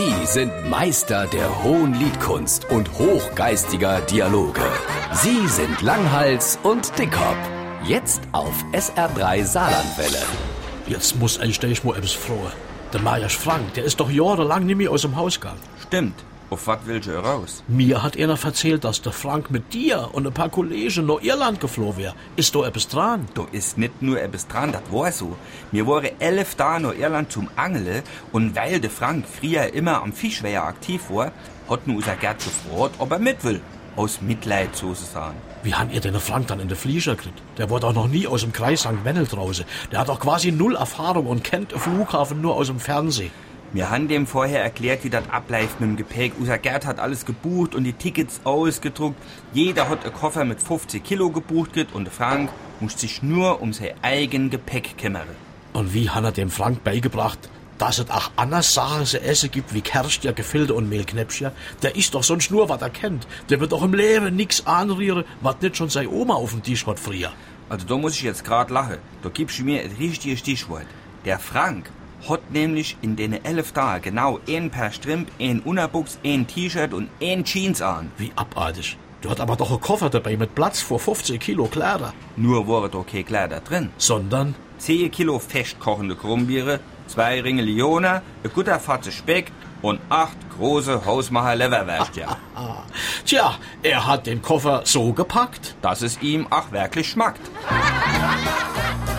Sie sind Meister der hohen Liedkunst und hochgeistiger Dialoge. Sie sind Langhals und Dickhop. Jetzt auf SR3 Saarlandwelle. Jetzt muss ich dich mal etwas frohe. Der Majas Frank, der ist doch jahrelang nicht mehr aus dem Haus gegangen. Stimmt. Auf was willst du raus? Mir hat einer erzählt, dass der Frank mit dir und ein paar Kollegen nach Irland geflohen wäre. Ist da etwas dran? Da ist nicht nur etwas dran, das war so. Wir waren elf Tage nach Irland zum Angeln und weil der Frank früher immer am Fischweiher aktiv war, hat nun unser Gerd gefragt, ob er mit will. Aus Mitleid sozusagen. Wie haben ihr den Frank dann in den Flieger gekriegt? Der war doch noch nie aus dem Kreis St. Wendel draußen. Der hat doch quasi null Erfahrung und kennt den Flughafen nur aus dem Fernsehen. Wir haben dem vorher erklärt, wie das abläuft mit dem Gepäck. Unser Gerd hat alles gebucht und die Tickets ausgedruckt. Jeder hat einen Koffer mit 50 Kilo gebucht gekriegt und der Frank muss sich nur um sein eigen Gepäck kümmern. Und wie hat er dem Frank beigebracht, dass es auch anders Sachen zu essen gibt wie Kerstja, Gefilde und Mehlknäppchen? Der isst doch sonst nur, was er kennt. Der wird doch im Leben nix anrühren, was nicht schon seine Oma auf dem Tisch hat früher. Also da muss ich jetzt grad lachen. Da gibst du mir ein richtiges Stichwort. Der Frank hat nämlich in den elf Tagen genau ein Paar Strimp, ein Unterbuchs, ein T-Shirt und ein Jeans an. Wie abartig. Du hat aber doch einen Koffer dabei mit Platz vor 50 Kilo Kleider. Nur war da kein Kleider drin. Sondern 10 Kilo festkochende Krummbiere, zwei Ringe Lione, ein guter Fatze Speck und acht große Hausmacher Leverwürstchen. Tja, er hat den Koffer so gepackt. dass es ihm auch wirklich schmeckt.